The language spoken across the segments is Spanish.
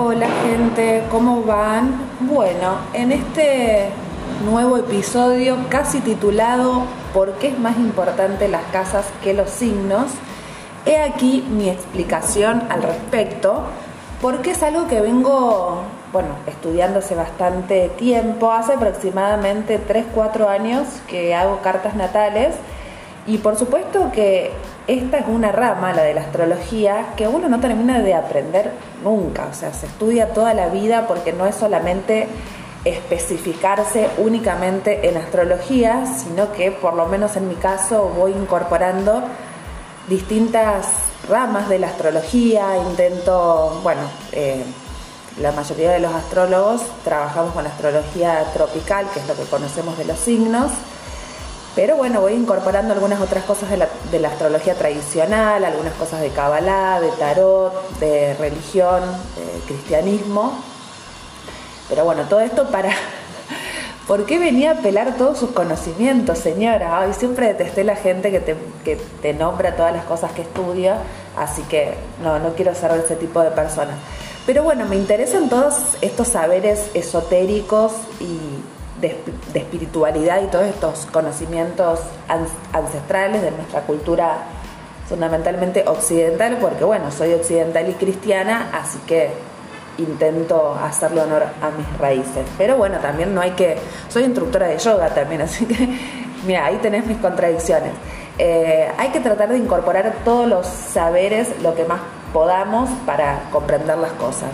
Hola gente, ¿cómo van? Bueno, en este nuevo episodio casi titulado ¿Por qué es más importante las casas que los signos? He aquí mi explicación al respecto, porque es algo que vengo, bueno, estudiando hace bastante tiempo, hace aproximadamente 3-4 años que hago cartas natales y por supuesto que esta es una rama, la de la astrología, que uno no termina de aprender nunca, o sea, se estudia toda la vida porque no es solamente especificarse únicamente en astrología, sino que por lo menos en mi caso voy incorporando distintas ramas de la astrología, intento, bueno, eh, la mayoría de los astrólogos trabajamos con astrología tropical, que es lo que conocemos de los signos, pero bueno, voy incorporando algunas otras cosas de la, astrología tradicional, algunas cosas de Kabbalah, de tarot, de religión, de cristianismo. Pero bueno, todo esto para... ¿Por qué venía a pelar todos sus conocimientos, señora? Ay, siempre detesté la gente que te, que te nombra todas las cosas que estudia, así que no, no quiero ser de ese tipo de personas. Pero bueno, me interesan todos estos saberes esotéricos y de, espiritualidad y todos estos conocimientos ancestrales de nuestra cultura fundamentalmente occidental, porque bueno, soy occidental y cristiana, así que intento hacerle honor a mis raíces. Pero bueno, también no hay que... Soy instructora de yoga también, así que mira, ahí tenés mis contradicciones. Eh, hay que tratar de incorporar todos los saberes, lo que más podamos, para comprender las cosas.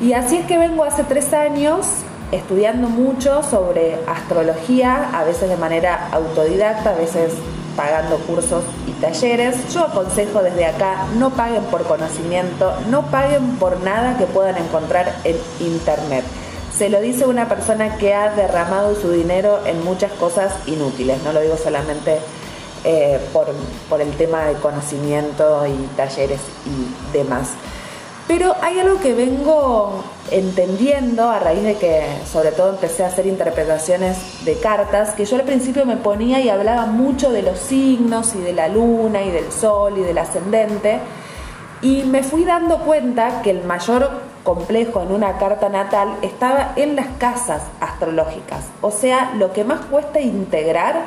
Y así es que vengo hace tres años estudiando mucho sobre astrología, a veces de manera autodidacta, a veces pagando cursos y talleres. Yo aconsejo desde acá, no paguen por conocimiento, no paguen por nada que puedan encontrar en Internet. Se lo dice una persona que ha derramado su dinero en muchas cosas inútiles, no lo digo solamente eh, por, por el tema de conocimiento y talleres y demás. Pero hay algo que vengo entendiendo a raíz de que sobre todo empecé a hacer interpretaciones de cartas, que yo al principio me ponía y hablaba mucho de los signos y de la luna y del sol y del ascendente, y me fui dando cuenta que el mayor complejo en una carta natal estaba en las casas astrológicas, o sea, lo que más cuesta integrar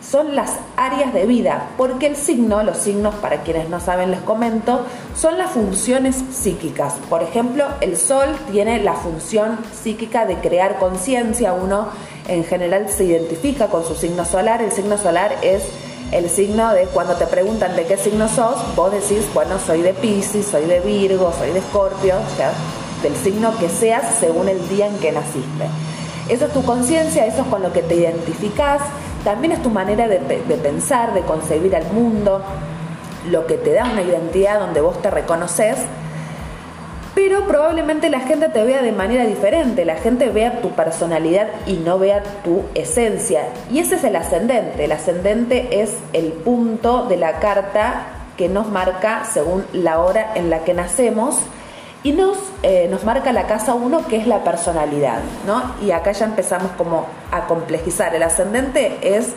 son las áreas de vida, porque el signo, los signos para quienes no saben les comento, son las funciones psíquicas. Por ejemplo, el sol tiene la función psíquica de crear conciencia, uno en general se identifica con su signo solar, el signo solar es el signo de cuando te preguntan de qué signo sos, vos decís, bueno, soy de Pisces, soy de Virgo, soy de Escorpio, o sea, del signo que seas según el día en que naciste. Eso es tu conciencia, eso es con lo que te identificas también es tu manera de, pensar, de concebir al mundo, lo que te da una identidad donde vos te reconoces, pero probablemente la gente te vea de manera diferente, la gente vea tu personalidad y no vea tu esencia. Y ese es el ascendente, el ascendente es el punto de la carta que nos marca según la hora en la que nacemos y nos, eh, nos marca la casa 1 que es la personalidad, ¿no? Y acá ya empezamos como a complejizar. El ascendente es,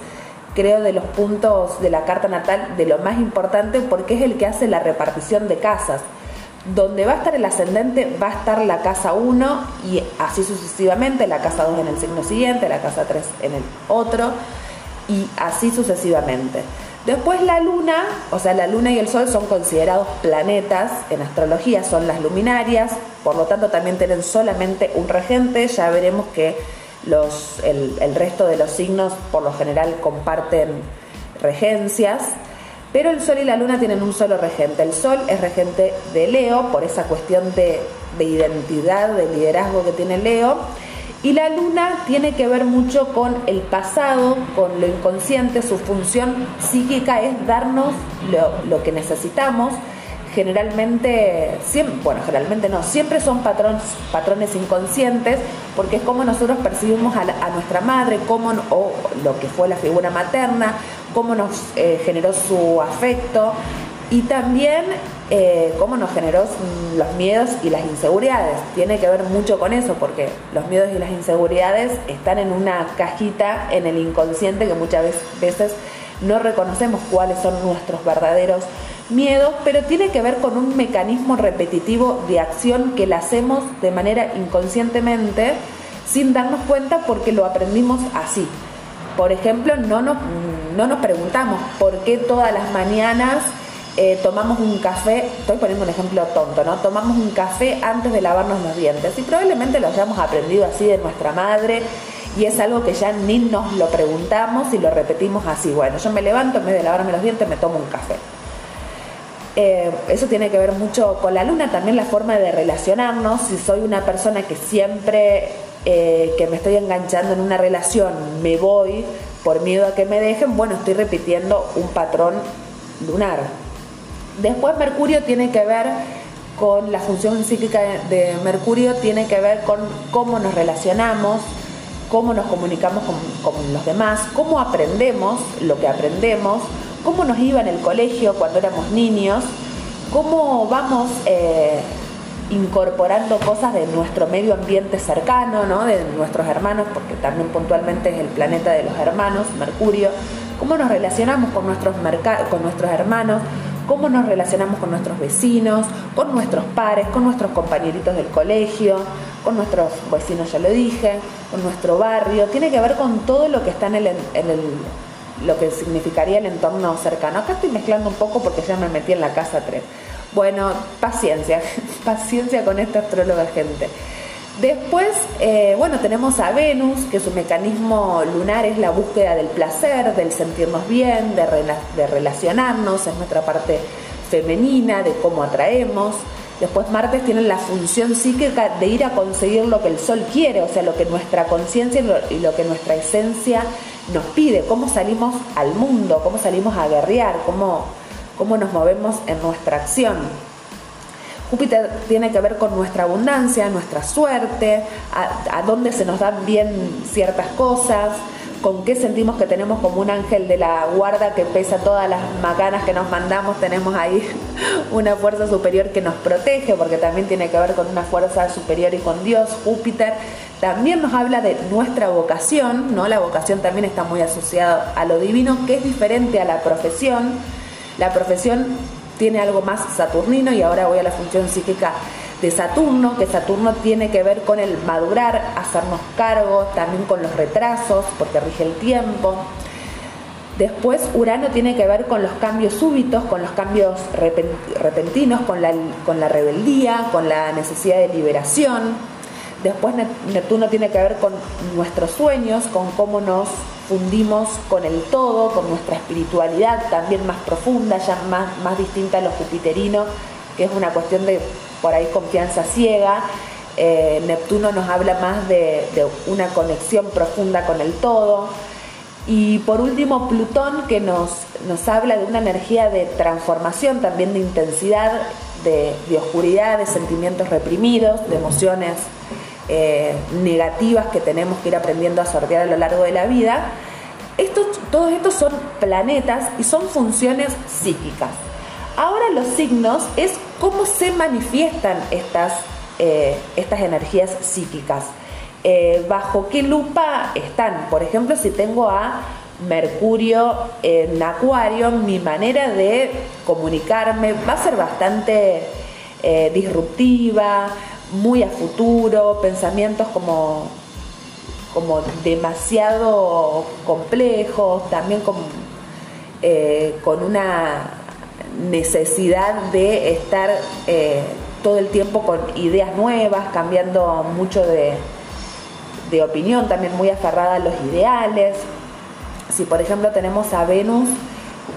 creo, de los puntos de la carta natal de lo más importante porque es el que hace la repartición de casas. Donde va a estar el ascendente va a estar la casa 1 y así sucesivamente, la casa 2 en el signo siguiente, la casa 3 en el otro y así sucesivamente. Después la luna, o sea, la luna y el sol son considerados planetas en astrología, son las luminarias, por lo tanto también tienen solamente un regente, ya veremos que los, el, resto de los signos por lo general comparten regencias, pero el sol y la luna tienen un solo regente. El sol es regente de Leo por esa cuestión de, de identidad, de liderazgo que tiene Leo y la luna tiene que ver mucho con el pasado, con lo inconsciente, su función psíquica es darnos lo, que necesitamos. Generalmente, bueno, generalmente no, siempre son patrones, patrones inconscientes, porque es como nosotros percibimos a, nuestra madre, cómo, o lo que fue la figura materna, cómo nos eh, generó su afecto, y también eh, cómo nos generó los miedos y las inseguridades. Tiene que ver mucho con eso, porque los miedos y las inseguridades están en una cajita en el inconsciente que muchas veces no reconocemos cuáles son nuestros verdaderos miedos, pero tiene que ver con un mecanismo repetitivo de acción que la hacemos de manera inconscientemente sin darnos cuenta porque lo aprendimos así. Por ejemplo, no nos, no nos preguntamos por qué todas las mañanas eh, tomamos un café, estoy poniendo un ejemplo tonto, ¿no? Tomamos un café antes de lavarnos los dientes y probablemente lo hayamos aprendido así de nuestra madre y es algo que ya ni nos lo preguntamos y lo repetimos así. Bueno, yo me levanto, en vez de lavarme los dientes, me tomo un café. Eh, eso tiene que ver mucho con la luna, también la forma de relacionarnos. Si soy una persona que siempre eh, que me estoy enganchando en una relación me voy por miedo a que me dejen, bueno, estoy repitiendo un patrón lunar. Después Mercurio tiene que ver con la función psíquica de Mercurio, tiene que ver con cómo nos relacionamos, cómo nos comunicamos con, los demás, cómo aprendemos lo que aprendemos, cómo nos iba en el colegio cuando éramos niños, cómo vamos eh, incorporando cosas de nuestro medio ambiente cercano, ¿no? de nuestros hermanos, porque también puntualmente es el planeta de los hermanos, Mercurio, cómo nos relacionamos con nuestros, con nuestros hermanos, cómo nos relacionamos con nuestros vecinos, con nuestros pares, con nuestros compañeritos del colegio, con nuestros vecinos, ya lo dije, con nuestro barrio, tiene que ver con todo lo que está en el, lo que significaría el entorno cercano. Acá estoy mezclando un poco porque ya me metí en la casa 3. Bueno, paciencia, paciencia con esta astróloga gente. Después, eh, bueno, tenemos a Venus, que su mecanismo lunar es la búsqueda del placer, del sentirnos bien, de, relacionarnos, es nuestra parte femenina, de cómo atraemos. Después Martes tiene la función psíquica de ir a conseguir lo que el Sol quiere, o sea, lo que nuestra conciencia y lo que nuestra esencia nos pide, cómo salimos al mundo, cómo salimos a guerrear, cómo, cómo nos movemos en nuestra acción. Júpiter tiene que ver con nuestra abundancia, nuestra suerte, a, dónde se nos dan bien ciertas cosas, con qué sentimos que tenemos como un ángel de la guarda que pesa todas las macanas que nos mandamos, tenemos ahí una fuerza superior que nos protege, porque también tiene que ver con una fuerza superior y con Dios, Júpiter. También nos habla de nuestra vocación, ¿no? La vocación también está muy asociada a lo divino, que es diferente a la profesión. La profesión tiene algo más saturnino y ahora voy a la función psíquica de Saturno, que Saturno tiene que ver con el madurar, hacernos cargo, también con los retrasos, porque rige el tiempo. Después Urano tiene que ver con los cambios súbitos, con los cambios repentinos, con la, con la rebeldía, con la necesidad de liberación. Después Neptuno tiene que ver con nuestros sueños, con cómo nos fundimos con el todo, con nuestra espiritualidad también más profunda, ya más, más distinta a lo jupiterino, que es una cuestión de por ahí confianza ciega. Eh, Neptuno nos habla más de, una conexión profunda con el todo. Y por último, Plutón, que nos, nos habla de una energía de transformación, también de intensidad, de, de oscuridad, de sentimientos reprimidos, de emociones eh, negativas que tenemos que ir aprendiendo a sortear a lo largo de la vida. Estos, todos estos son planetas y son funciones psíquicas. Ahora los signos es cómo se manifiestan estas, eh, estas energías psíquicas. Eh, bajo qué lupa están. Por ejemplo, si tengo a Mercurio en Acuario, mi manera de comunicarme va a ser bastante disruptiva, muy a futuro, pensamientos como, como demasiado complejos, también con, eh, con una necesidad de estar eh, todo el tiempo con ideas nuevas, cambiando mucho de, de opinión, también muy aferrada a los ideales. Si por ejemplo tenemos a Venus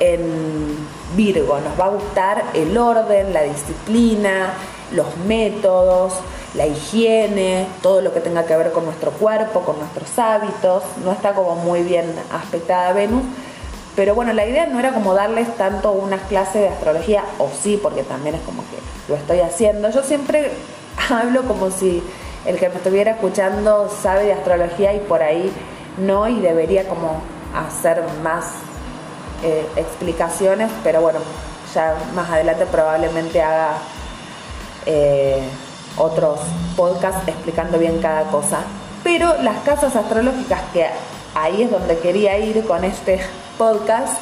en Virgo, nos va a gustar el orden, la disciplina, los métodos, la higiene, todo lo que tenga que ver con nuestro cuerpo, con nuestros hábitos. No está como muy bien aspectada Venus. Pero bueno, la idea no era como darles tanto unas clases de astrología, o sí, porque también es como que lo estoy haciendo. Yo siempre hablo como si el que me estuviera escuchando sabe de astrología y por ahí no, y debería como hacer más eh, explicaciones, pero bueno, ya más adelante probablemente haga eh, otros podcasts explicando bien cada cosa. Pero las casas astrológicas, que ahí es donde quería ir con este podcast,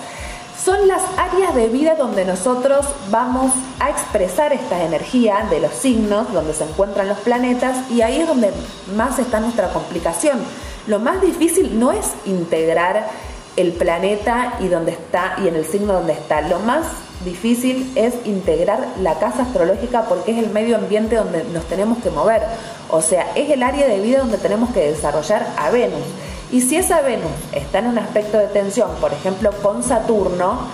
son las áreas de vida donde nosotros vamos a expresar esta energía de los signos, donde se encuentran los planetas, y ahí es donde más está nuestra complicación. Lo más difícil no es integrar el planeta y donde está y en el signo donde está. Lo más difícil es integrar la casa astrológica porque es el medio ambiente donde nos tenemos que mover. O sea, es el área de vida donde tenemos que desarrollar a Venus. Y si esa Venus está en un aspecto de tensión, por ejemplo con Saturno,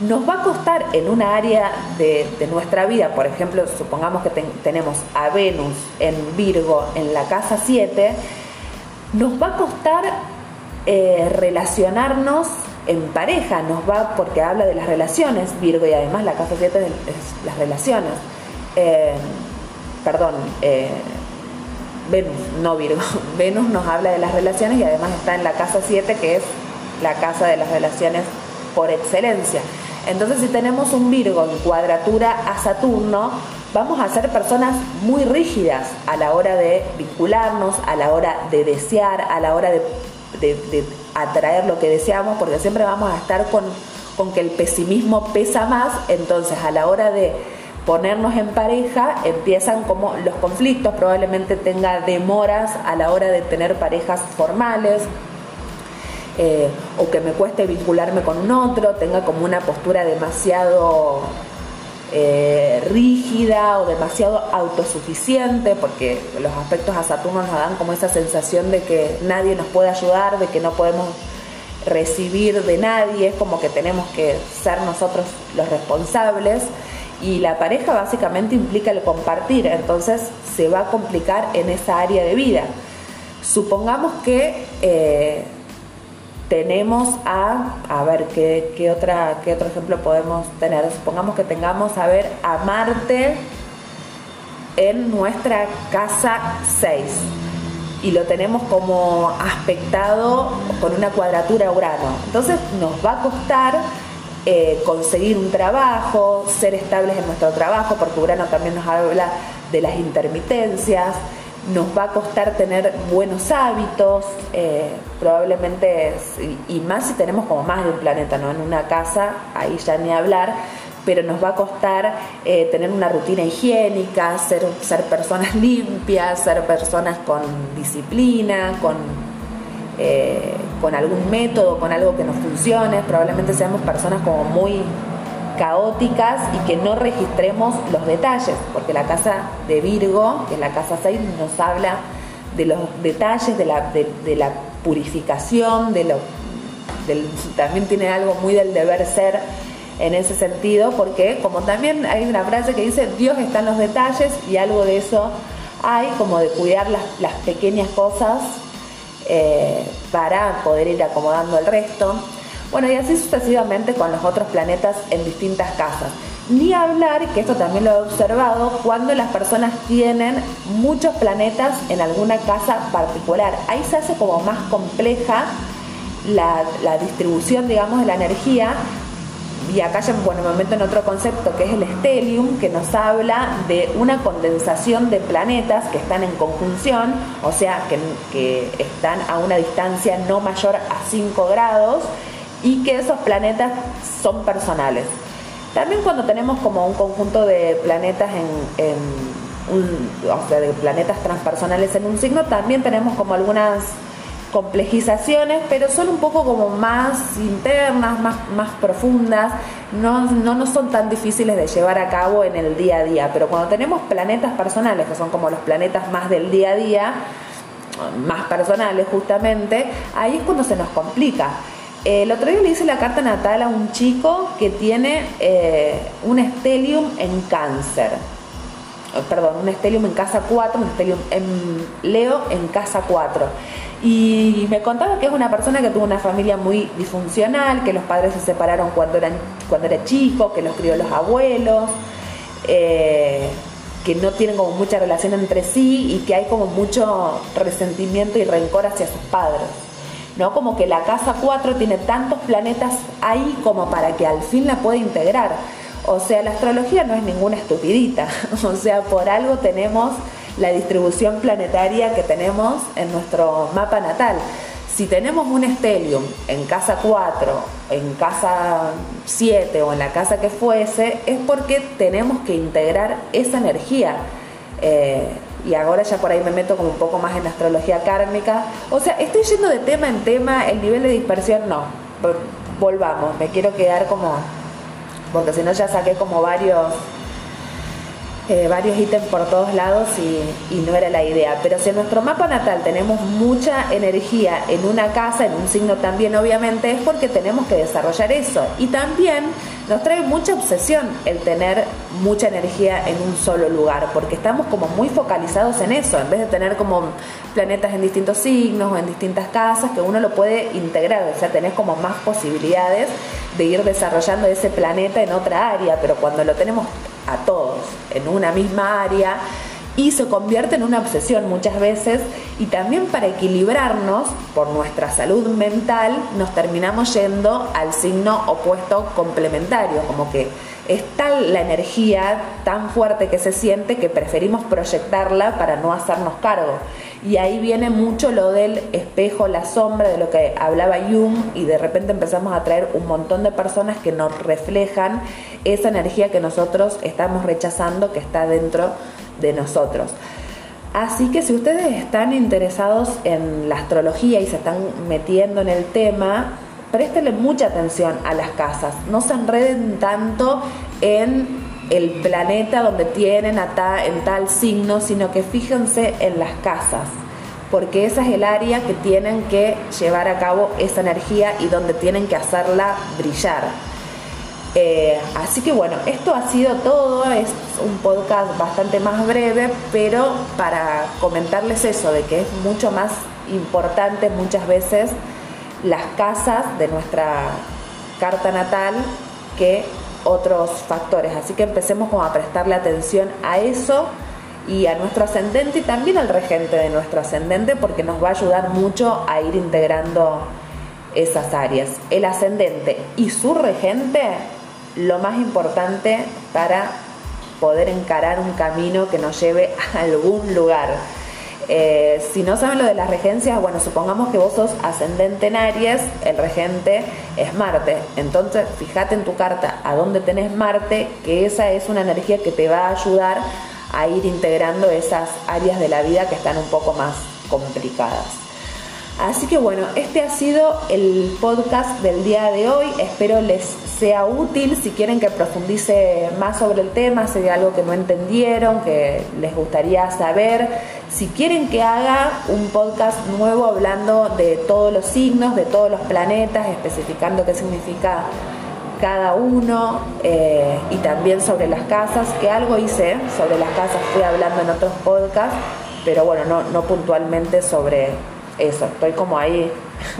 nos va a costar en una área de, nuestra vida, por ejemplo, supongamos que tenemos a Venus en Virgo en la casa 7, nos va a costar eh, relacionarnos en pareja, nos va porque habla de las relaciones, Virgo, y además la casa 7 es las relaciones. Eh, perdón, eh, Venus, no Virgo. Venus nos habla de las relaciones y además está en la casa 7, que es la casa de las relaciones por excelencia. Entonces, si tenemos un Virgo en cuadratura a Saturno, vamos a ser personas muy rígidas a la hora de vincularnos, a la hora de desear, a la hora de, atraer lo que deseamos, porque siempre vamos a estar con, con que el pesimismo pesa más, entonces a la hora de ponernos en pareja, empiezan como los conflictos, probablemente tenga demoras a la hora de tener parejas formales, eh, o que me cueste vincularme con un otro, tenga como una postura demasiado eh, rígida o demasiado autosuficiente, porque los aspectos a Saturno nos dan como esa sensación de que nadie nos puede ayudar, de que no podemos recibir de nadie, es como que tenemos que ser nosotros los responsables y la pareja básicamente implica el compartir, entonces se va a complicar en esa área de vida. Supongamos que eh, tenemos a, a ver, ¿qué, otra, ¿qué otro ejemplo podemos tener? Supongamos que tengamos a ver a Marte en nuestra casa 6 y lo tenemos como aspectado con una cuadratura Urano. Entonces nos va a costar eh, conseguir un trabajo, ser estables en nuestro trabajo, porque Urano también nos habla de las intermitencias, nos va a costar tener buenos hábitos, eh, probablemente, y, más si tenemos como más de un planeta, ¿no? En una casa, ahí ya ni hablar, pero nos va a costar eh, tener una rutina higiénica, ser, ser personas limpias, ser personas con disciplina, con eh, con algún método, con algo que nos funcione, probablemente seamos personas como muy caóticas y que no registremos los detalles, porque la casa de Virgo, que es la casa 6, nos habla de los detalles, de la, de, la purificación, de lo, también tiene algo muy del deber ser en ese sentido, porque como también hay una frase que dice, Dios está en los detalles y algo de eso hay, como de cuidar las, pequeñas cosas eh, para poder ir acomodando el resto. Bueno, y así sucesivamente con los otros planetas en distintas casas. Ni hablar, que esto también lo he observado, cuando las personas tienen muchos planetas en alguna casa particular. Ahí se hace como más compleja la, distribución, digamos, de la energía y acá ya bueno, me meto en otro concepto que es el stellium, que nos habla de una condensación de planetas que están en conjunción, o sea, que, que están a una distancia no mayor a 5 grados y que esos planetas son personales. También cuando tenemos como un conjunto de planetas en, o sea, de planetas transpersonales en un signo, también tenemos como algunas complejizaciones, pero son un poco como más internas, más, más profundas, no, no, no son tan difíciles de llevar a cabo en el día a día, pero cuando tenemos planetas personales, que son como los planetas más del día a día, más personales justamente, ahí es cuando se nos complica. El otro día le hice la carta natal a un chico que tiene eh, un estelium en cáncer. Perdón, un estelium en casa 4, un estelium en Leo en casa 4. Y me contaba que es una persona que tuvo una familia muy disfuncional, que los padres se separaron cuando, eran, cuando era chico, que los crió los abuelos, eh, que no tienen como mucha relación entre sí y que hay como mucho resentimiento y rencor hacia sus padres. ¿No? Como que la casa 4 tiene tantos planetas ahí como para que al fin la pueda integrar. O sea, la astrología no es ninguna estupidita. O sea, por algo tenemos la distribución planetaria que tenemos en nuestro mapa natal. Si tenemos un estelium en casa 4, en casa 7 o en la casa que fuese, es porque tenemos que integrar esa energía. Eh, y ahora ya por ahí me meto como un poco más en astrología kármica. O sea, estoy yendo de tema en tema, el nivel de dispersión no. Volvamos, me quiero quedar como, porque si no ya saqué como varios eh, varios ítems por todos lados y, no era la idea. Pero si en nuestro mapa natal tenemos mucha energía en una casa, en un signo también obviamente, es porque tenemos que desarrollar eso. Y también nos trae mucha obsesión el tener mucha energía en un solo lugar, porque estamos como muy focalizados en eso, en vez de tener como planetas en distintos signos o en distintas casas, que uno lo puede integrar, o sea, tenés como más posibilidades de ir desarrollando ese planeta en otra área, pero cuando lo tenemos a todos en una misma área y se convierte en una obsesión muchas veces y también para equilibrarnos por nuestra salud mental nos terminamos yendo al signo opuesto complementario, como que es tal la energía tan fuerte que se siente que preferimos proyectarla para no hacernos cargo. Y ahí viene mucho lo del espejo, la sombra, de lo que hablaba Jung, y de repente empezamos a traer un montón de personas que nos reflejan esa energía que nosotros estamos rechazando, que está dentro de nosotros. Así que si ustedes están interesados en la astrología y se están metiendo en el tema, préstenle mucha atención a las casas, no se enreden tanto en el planeta donde tienen a en tal signo, sino que fíjense en las casas, porque esa es el área que tienen que llevar a cabo esa energía y donde tienen que hacerla brillar. Eh, así que bueno, esto ha sido todo, es un podcast bastante más breve, pero para comentarles eso, de que es mucho más importante muchas veces las casas de nuestra carta natal que otros factores. Así que empecemos como a prestarle atención a eso y a nuestro ascendente y también al regente de nuestro ascendente porque nos va a ayudar mucho a ir integrando esas áreas. El ascendente y su regente, lo más importante para poder encarar un camino que nos lleve a algún lugar. Eh, si no saben lo de las regencias, bueno, supongamos que vos sos ascendente en Aries, el regente es Marte. Entonces, fíjate en tu carta a dónde tenés Marte, que esa es una energía que te va a ayudar a ir integrando esas áreas de la vida que están un poco más complicadas. Así que bueno, este ha sido el podcast del día de hoy. Espero les sea útil. Si quieren que profundice más sobre el tema, si hay algo que no entendieron, que les gustaría saber. Si quieren que haga un podcast nuevo hablando de todos los signos, de todos los planetas, especificando qué significa cada uno eh, y también sobre las casas, que algo hice sobre las casas, fui hablando en otros podcasts, pero bueno, no, no puntualmente sobre eso, estoy como ahí,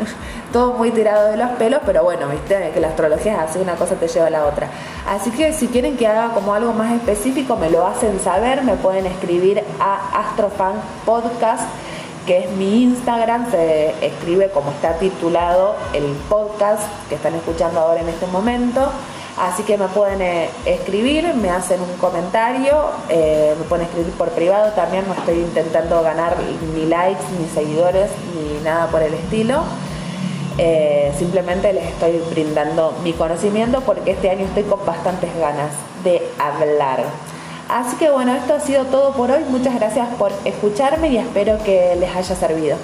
todo muy tirado de los pelos, pero bueno, viste que la astrología es así, una cosa te lleva a la otra. Así que si quieren que haga como algo más específico, me lo hacen saber, me pueden escribir a Astrofan Podcast, que es mi Instagram, se escribe como está titulado el podcast que están escuchando ahora en este momento. Así que me pueden eh, escribir, me hacen un comentario, eh, me pueden escribir por privado también, no estoy intentando ganar ni likes, ni seguidores, ni nada por el estilo. Eh, simplemente les estoy brindando mi conocimiento porque este año estoy con bastantes ganas de hablar. Así que bueno, esto ha sido todo por hoy. Muchas gracias por escucharme y espero que les haya servido.